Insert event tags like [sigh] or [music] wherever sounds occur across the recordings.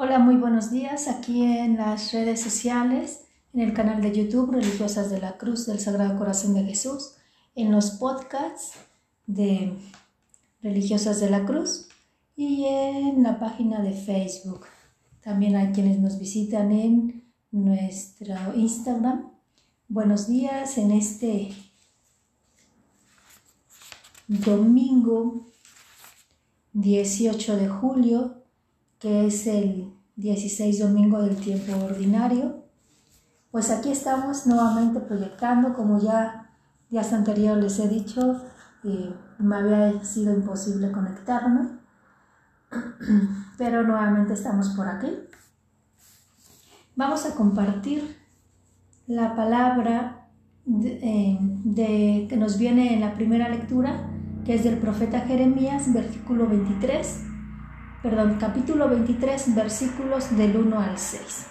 Hola, muy buenos días aquí en las redes sociales, en el canal de YouTube Religiosas de la Cruz del Sagrado Corazón de Jesús, en los podcasts de Religiosas de la Cruz y en la página de Facebook. También hay quienes nos visitan en nuestro Instagram. Buenos días en este domingo 18 de julio que es el 16 domingo del tiempo ordinario. Pues aquí estamos nuevamente proyectando, como ya días anteriores les he dicho, eh, me había sido imposible conectarme, [clears throat] pero nuevamente estamos por aquí. Vamos a compartir la palabra eh, de, que nos viene en la primera lectura, que es del profeta Jeremías, versículo 23 perdón, capítulo 23, versículos del 1 al 6.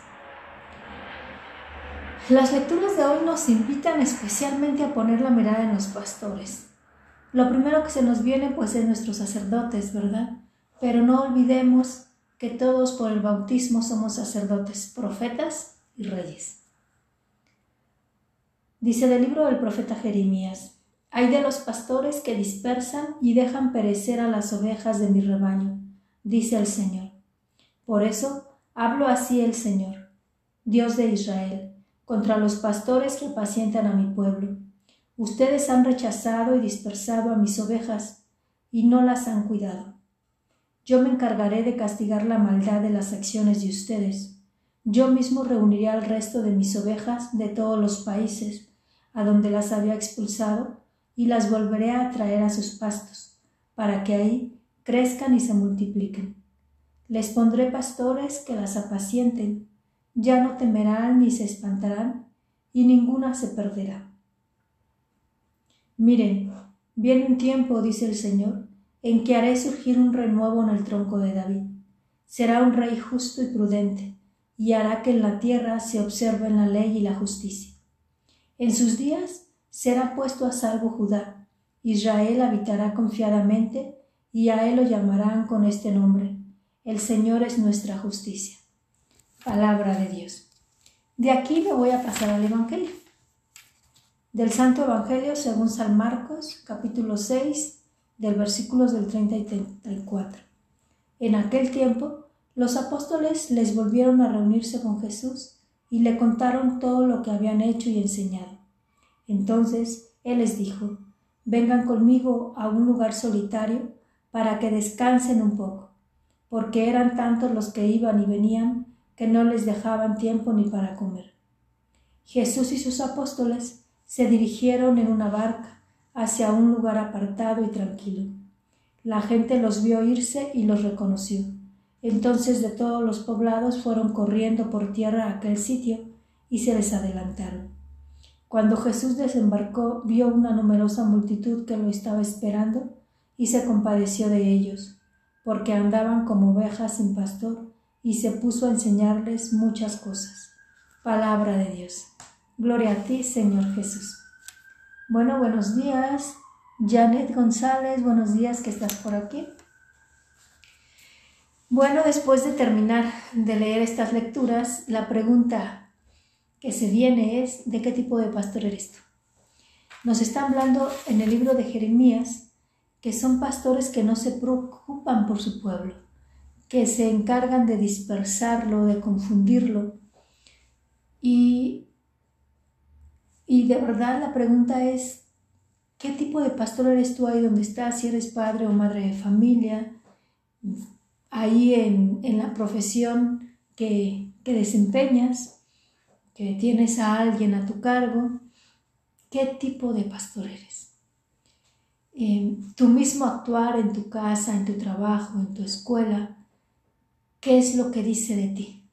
Las lecturas de hoy nos invitan especialmente a poner la mirada en los pastores. Lo primero que se nos viene pues es nuestros sacerdotes, ¿verdad? Pero no olvidemos que todos por el bautismo somos sacerdotes, profetas y reyes. Dice del libro del profeta Jeremías, hay de los pastores que dispersan y dejan perecer a las ovejas de mi rebaño dice el Señor. Por eso hablo así el Señor, Dios de Israel, contra los pastores que apacientan a mi pueblo. Ustedes han rechazado y dispersado a mis ovejas y no las han cuidado. Yo me encargaré de castigar la maldad de las acciones de ustedes. Yo mismo reuniré al resto de mis ovejas de todos los países a donde las había expulsado y las volveré a traer a sus pastos, para que ahí crezcan y se multipliquen. Les pondré pastores que las apacienten, ya no temerán ni se espantarán, y ninguna se perderá. Miren, viene un tiempo, dice el Señor, en que haré surgir un renuevo en el tronco de David. Será un rey justo y prudente, y hará que en la tierra se observen la ley y la justicia. En sus días será puesto a salvo Judá, Israel habitará confiadamente y a él lo llamarán con este nombre. El Señor es nuestra justicia. Palabra de Dios. De aquí me voy a pasar al Evangelio. Del Santo Evangelio según San Marcos, capítulo 6, del versículos del 30 y 34. En aquel tiempo, los apóstoles les volvieron a reunirse con Jesús y le contaron todo lo que habían hecho y enseñado. Entonces Él les dijo, vengan conmigo a un lugar solitario para que descansen un poco, porque eran tantos los que iban y venían que no les dejaban tiempo ni para comer. Jesús y sus apóstoles se dirigieron en una barca hacia un lugar apartado y tranquilo. La gente los vio irse y los reconoció. Entonces de todos los poblados fueron corriendo por tierra a aquel sitio y se les adelantaron. Cuando Jesús desembarcó, vio una numerosa multitud que lo estaba esperando y se compadeció de ellos, porque andaban como ovejas sin pastor, y se puso a enseñarles muchas cosas. Palabra de Dios. Gloria a ti, Señor Jesús. Bueno, buenos días. Janet González, buenos días que estás por aquí. Bueno, después de terminar de leer estas lecturas, la pregunta que se viene es, ¿de qué tipo de pastor eres tú? Nos está hablando en el libro de Jeremías que son pastores que no se preocupan por su pueblo, que se encargan de dispersarlo, de confundirlo. Y, y de verdad la pregunta es, ¿qué tipo de pastor eres tú ahí donde estás? Si eres padre o madre de familia, ahí en, en la profesión que, que desempeñas, que tienes a alguien a tu cargo, ¿qué tipo de pastor eres? Tu mismo actuar en tu casa, en tu trabajo, en tu escuela, ¿qué es lo que dice de ti?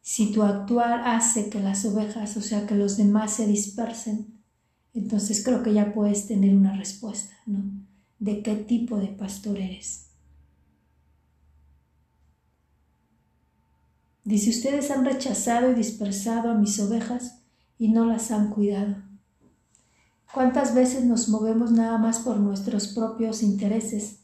Si tu actuar hace que las ovejas, o sea, que los demás se dispersen, entonces creo que ya puedes tener una respuesta, ¿no? De qué tipo de pastor eres. Dice, ustedes han rechazado y dispersado a mis ovejas y no las han cuidado. ¿Cuántas veces nos movemos nada más por nuestros propios intereses?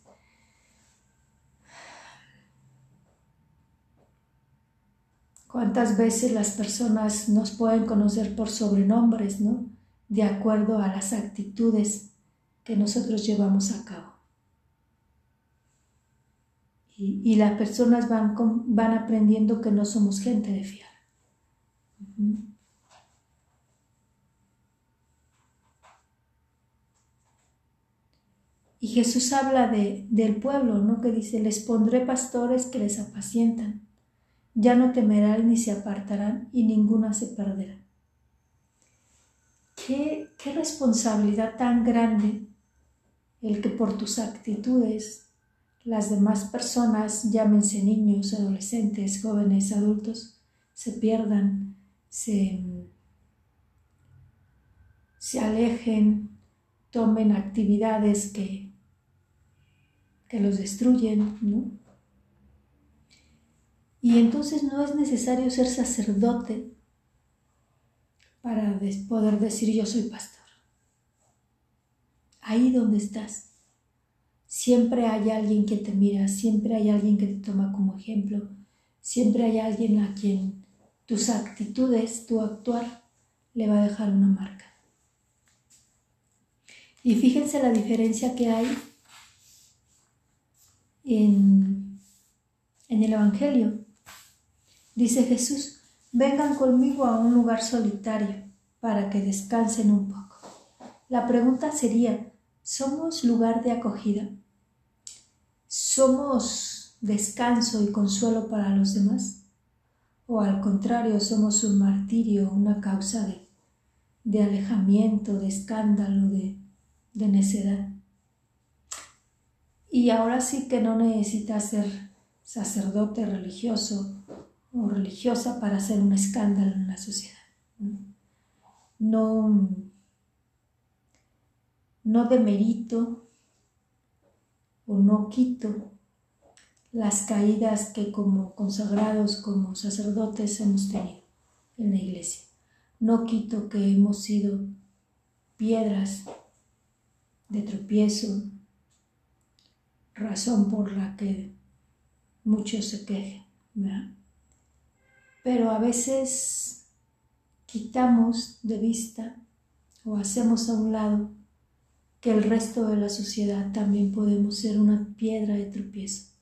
cuántas veces las personas nos pueden conocer por sobrenombres, ¿no? De acuerdo a las actitudes que nosotros llevamos a cabo. Y, las personas van, van aprendiendo que no somos gente de fiar. Y Jesús habla de, del pueblo, ¿no? Que dice, les pondré pastores que les apacientan. Ya no temerán ni se apartarán y ninguna se perderá. Qué, qué responsabilidad tan grande el que por tus actitudes las demás personas, llámense niños, adolescentes, jóvenes, adultos, se pierdan, se, se alejen, tomen actividades que que los destruyen, ¿no? Y entonces no es necesario ser sacerdote para poder decir yo soy pastor. Ahí donde estás, siempre hay alguien que te mira, siempre hay alguien que te toma como ejemplo, siempre hay alguien a quien tus actitudes, tu actuar, le va a dejar una marca. Y fíjense la diferencia que hay en, el Evangelio. Dice Jesús, vengan conmigo a un lugar solitario para que descansen un poco. La pregunta sería, ¿somos lugar de acogida? ¿Somos descanso y consuelo para los demás? ¿O al contrario, somos un martirio, una causa de, alejamiento, de escándalo, de, de necedad? Y ahora sí que no necesitas ser sacerdote religioso o religiosa para hacer un escándalo en la sociedad. No, no demerito o no quito las caídas que como consagrados, como sacerdotes hemos tenido en la iglesia. No quito que hemos sido piedras de tropiezo, razón por la que muchos se quejen. Pero a veces quitamos de vista o hacemos a un lado que el resto de la sociedad también podemos ser una piedra de tropiezo.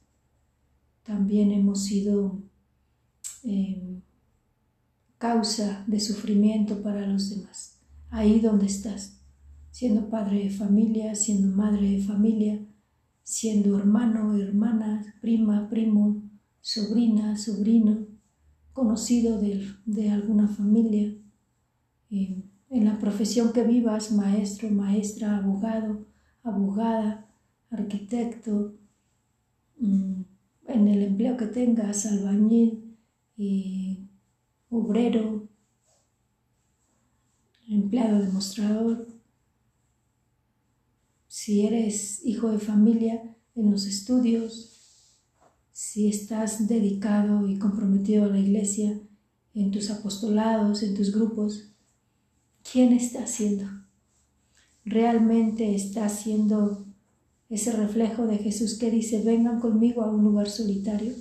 También hemos sido em, causa de sufrimiento para los demás. Ahí donde estás, siendo padre de familia, siendo madre de familia, siendo hermano, hermana, prima, primo, sobrina, sobrino, conocido de, alguna familia, en la profesión que vivas, maestro, maestra, abogado, abogada, arquitecto, mm, en el empleo que tengas, albañil, obrero, empleado demostrador, si eres hijo de familia en los estudios, si estás dedicado y comprometido a la iglesia, en tus apostolados, en tus grupos, ¿quién está haciendo? ¿Realmente está haciendo ese reflejo de Jesús que dice, vengan conmigo a un lugar solitario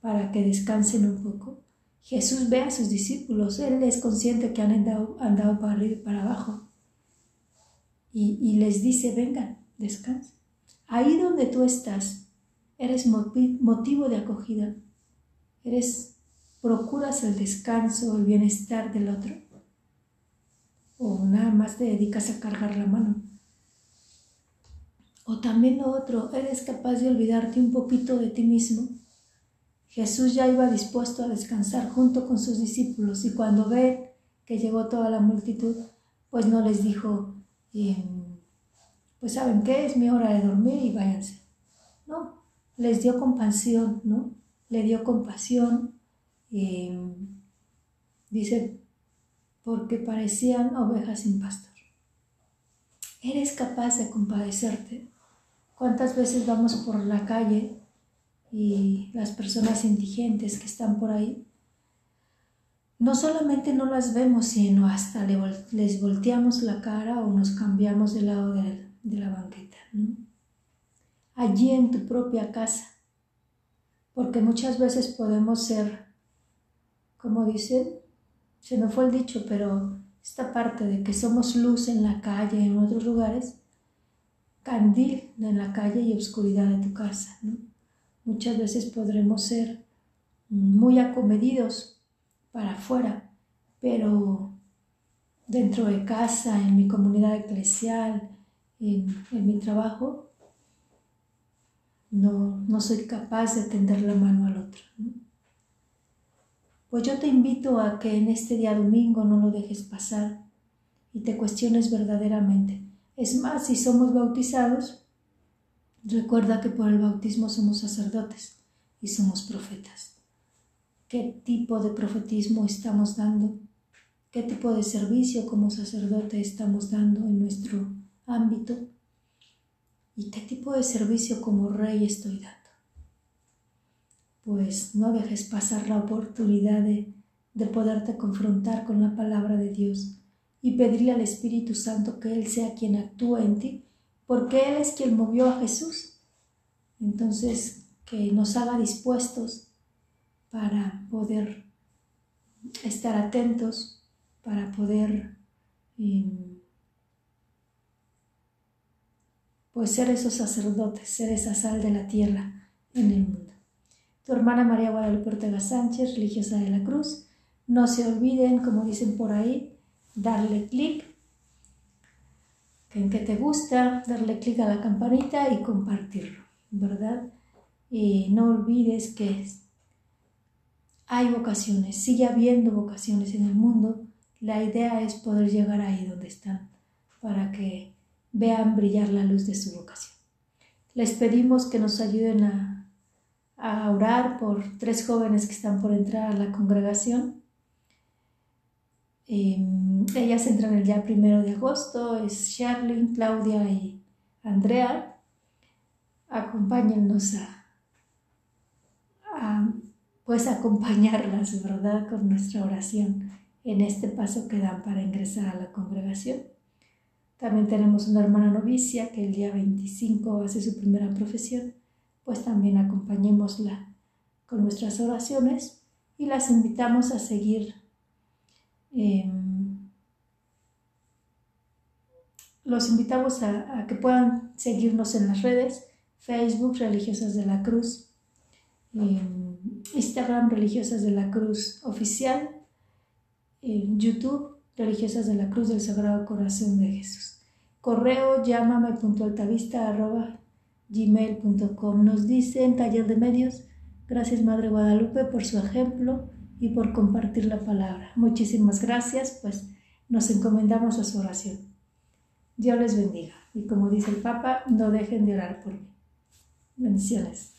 para que descansen un poco? Jesús ve a sus discípulos, Él es consciente que han andado, para arriba y para abajo y, les dice, vengan, descansen. Ahí donde tú estás, eres motivo de acogida, eres, procuras el descanso, el bienestar del otro, o nada más te dedicas a cargar la mano. O también lo otro, eres capaz de olvidarte un poquito de ti mismo. Jesús ya iba dispuesto a descansar junto con sus discípulos y cuando ve que llegó toda la multitud, pues no les dijo, pues saben qué, es mi hora de dormir y váyanse. No, les dio compasión, ¿no? Le dio compasión, dice, porque parecían ovejas sin pastor. ¿Eres capaz de compadecerte? ¿Cuántas veces vamos por la calle y las personas indigentes que están por ahí no solamente no las vemos, sino hasta les volteamos la cara o nos cambiamos de lado de, la banqueta. Allí en tu propia casa, porque muchas veces podemos ser como dicen, se me fue el dicho, pero esta parte de que somos luz en la calle, en otros lugares, candil en la calle y oscuridad de tu casa. Muchas veces podremos ser muy acomedidos para afuera, pero dentro de casa, en mi comunidad eclesial, en, mi trabajo, no, no, soy capaz de tender la mano al otro. Pues yo te invito a que en este día domingo no lo dejes pasar y te cuestiones verdaderamente. Es más, si somos bautizados, recuerda que por el bautismo somos sacerdotes y somos profetas. ¿Qué tipo de profetismo estamos dando? ¿Qué tipo de servicio como sacerdote estamos dando en nuestro ámbito? ¿Y qué tipo de servicio como rey estoy dando? Pues no dejes pasar la oportunidad de, de poderte confrontar con la palabra de Dios y pedirle al Espíritu Santo que Él sea quien actúe en ti, porque Él es quien movió a Jesús. Entonces, que nos haga dispuestos para poder estar atentos, para poder em, pues ser esos sacerdotes, ser esa sal de la tierra en el mundo. Tu hermana María Guadalupe Ortega Sánchez, religiosa de la Cruz. No se olviden, como dicen por ahí, darle clic en que te gusta, darle clic a la campanita y compartirlo, ¿verdad? Y no olvides que hay vocaciones, sigue habiendo vocaciones en el mundo. La idea es poder llegar ahí donde están para que vean brillar la luz de su vocación. Les pedimos que nos ayuden a, a orar por tres jóvenes que están por entrar a la congregación. Em, ellas entran el día primero de agosto, es Charlene, Claudia y Andrea. Acompáñennos a, a, pues acompañarlas, ¿verdad? Con nuestra oración en este paso que dan para ingresar a la congregación. También tenemos una hermana novicia que el día 25 hace su primera profesión, pues también acompañémosla con nuestras oraciones y las invitamos a seguir Em, los invitamos a, que puedan seguirnos en las redes, Facebook Religiosas de la Cruz, em, Instagram Religiosas de la Cruz Oficial, en YouTube Religiosas de la Cruz del Sagrado Corazón de Jesús. Correo llámame gmail.com. Nos dicen taller de medios. Gracias Madre Guadalupe por su ejemplo y por compartir la palabra. Muchísimas gracias, pues nos encomendamos a su oración. Dios les bendiga y como dice el Papa, no dejen de orar por mí. Bendiciones.